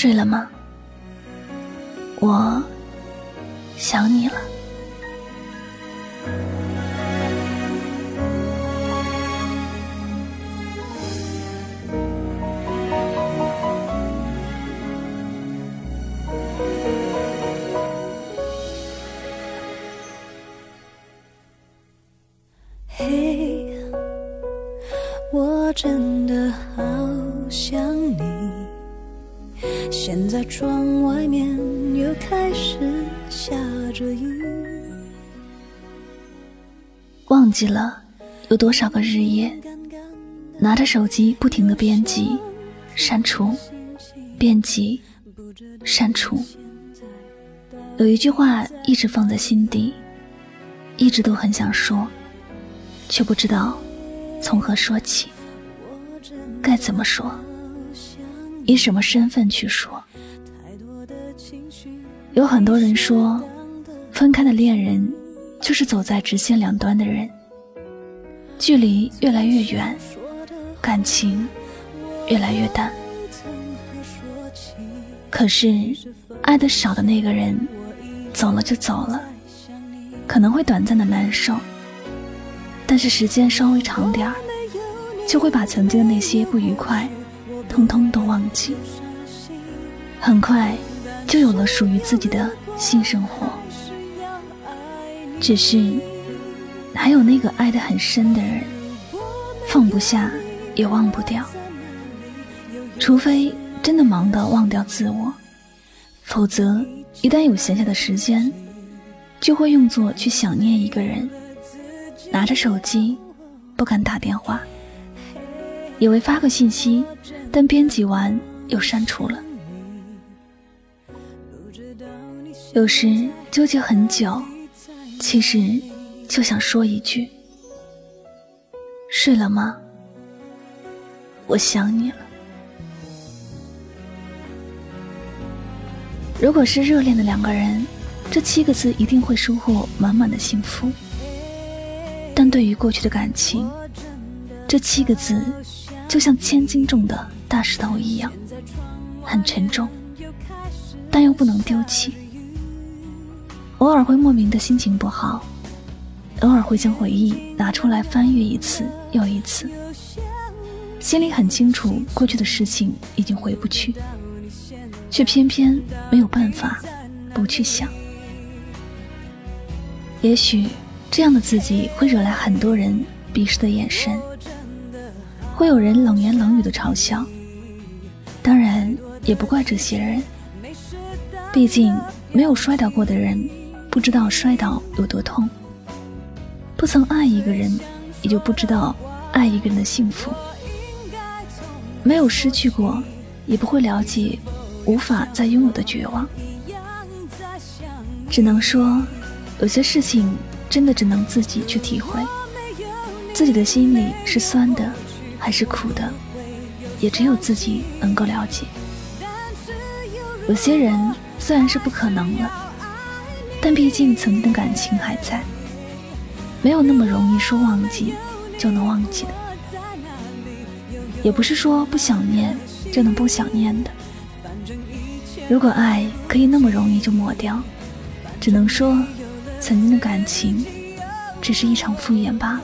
睡了吗？我想你了。忘记了有多少个日夜，拿着手机不停的编辑、删除、编辑、删除。有一句话一直放在心底，一直都很想说，却不知道从何说起，该怎么说。以什么身份去说？有很多人说，分开的恋人就是走在直线两端的人，距离越来越远，感情越来越淡。可是，爱的少的那个人走了就走了，可能会短暂的难受，但是时间稍微长点儿，就会把曾经的那些不愉快。通通都忘记，很快就有了属于自己的新生活。只是还有那个爱得很深的人，放不下也忘不掉。除非真的忙到忘掉自我，否则一旦有闲暇的时间，就会用作去想念一个人，拿着手机不敢打电话。以为发个信息，但编辑完又删除了。有时纠结很久，其实就想说一句：睡了吗？我想你了。如果是热恋的两个人，这七个字一定会收获满满的幸福。但对于过去的感情，这七个字。就像千斤重的大石头一样，很沉重，但又不能丢弃。偶尔会莫名的心情不好，偶尔会将回忆拿出来翻阅一次又一次，心里很清楚过去的事情已经回不去，却偏偏没有办法不去想。也许这样的自己会惹来很多人鄙视的眼神。会有人冷言冷语的嘲笑，当然也不怪这些人。毕竟没有摔倒过的人，不知道摔倒有多痛；不曾爱一个人，也就不知道爱一个人的幸福。没有失去过，也不会了解无法再拥有的绝望。只能说，有些事情真的只能自己去体会，自己的心里是酸的。还是苦的，也只有自己能够了解。有些人虽然是不可能了，但毕竟曾经的感情还在，没有那么容易说忘记就能忘记的。也不是说不想念就能不想念的。如果爱可以那么容易就抹掉，只能说曾经的感情只是一场敷衍罢了。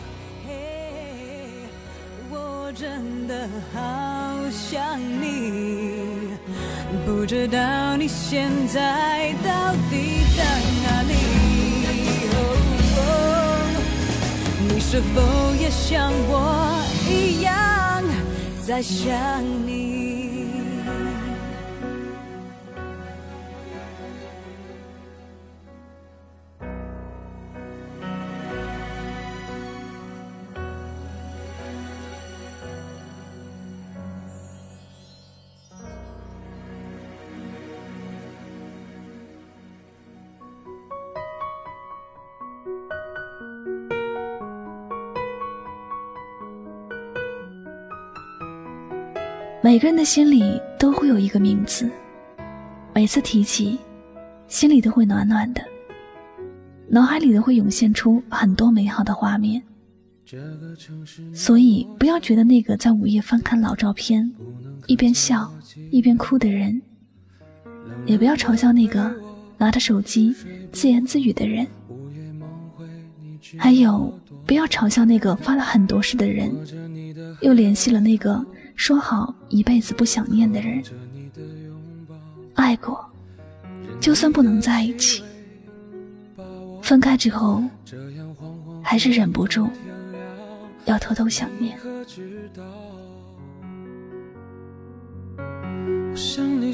想你，不知道你现在到底在哪是否也像我一样在想你？每个人的心里都会有一个名字，每次提起，心里都会暖暖的，脑海里都会涌现出很多美好的画面。所以，不要觉得那个在午夜翻看老照片，一边笑一边哭的人，也不要嘲笑那个拿着手机自言自语的人。还有，不要嘲笑那个发了很多事的人，又联系了那个说好一辈子不想念的人。爱过，就算不能在一起，分开之后，还是忍不住要偷偷想念。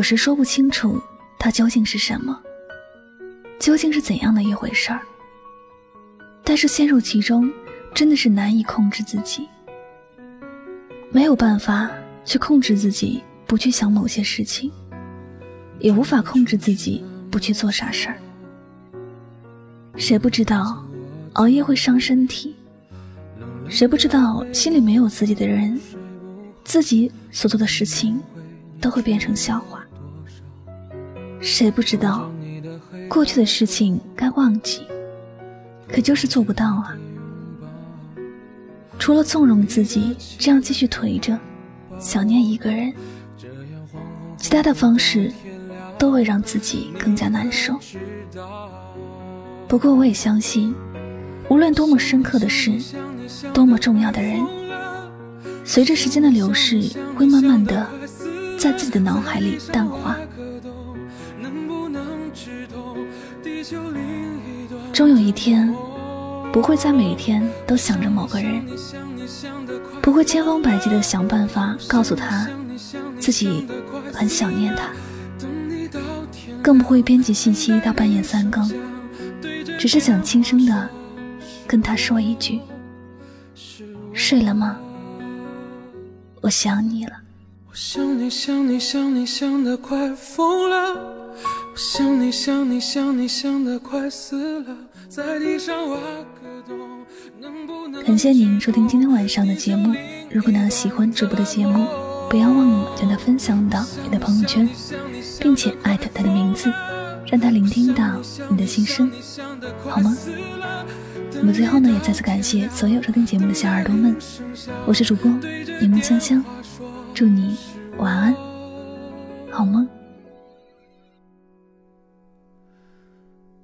有时说不清楚它究竟是什么，究竟是怎样的一回事儿。但是陷入其中，真的是难以控制自己，没有办法去控制自己不去想某些事情，也无法控制自己不去做傻事儿。谁不知道熬夜会伤身体？谁不知道心里没有自己的人？自己所做的事情都会变成笑话。谁不知道过去的事情该忘记，可就是做不到啊！除了纵容自己这样继续颓着，想念一个人，其他的方式都会让自己更加难受。不过我也相信，无论多么深刻的事，多么重要的人。随着时间的流逝，会慢慢的在自己的脑海里淡化。终有一天，不会在每一天都想着某个人，不会千方百计的想办法告诉他自己很想念他，更不会编辑信息到半夜三更，只是想轻声的跟他说一句：“睡了吗？”我想你了。我想你想你想你想得快疯了。我想你想你想你想得快死了。在地上挖个洞。感谢您收听今天晚上的节目。如果呢喜欢主播的节目，不要忘了将它分享到你的朋友圈，并且艾特他的名字，让他聆听到你的心声，好吗？那么最后呢，也再次感谢所有收听节目的小耳朵们，我是主播柠檬香香，祝你晚安，好梦。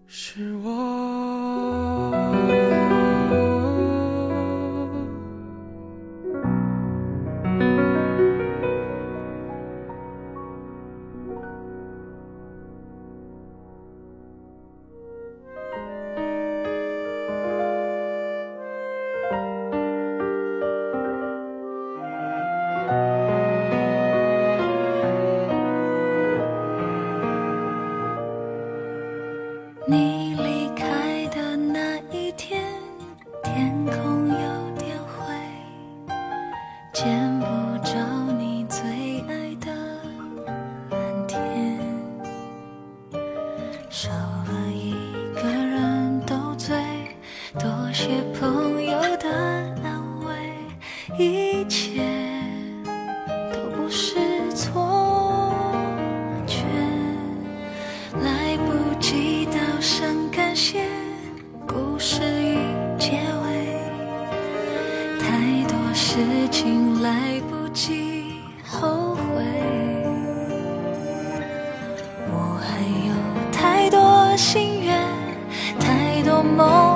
是我。些朋友的安慰一切都不是错觉。来不及道声感谢故事已结尾太多事情来不及后悔。我还有太多心愿太多梦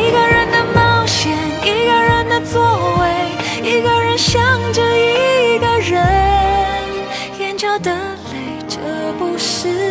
是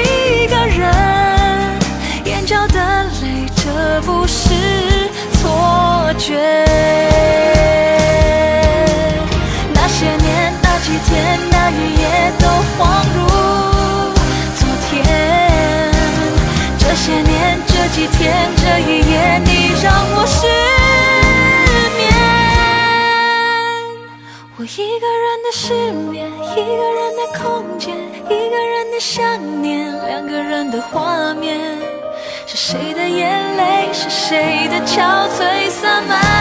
觉。那些年，那几天，那一夜，都恍如昨天。这些年，这几天，这一夜，你让我失眠。我一个人的失眠，一个人的空间，一个人的想念，两个人的画面。谁的眼泪，是谁的憔悴，洒满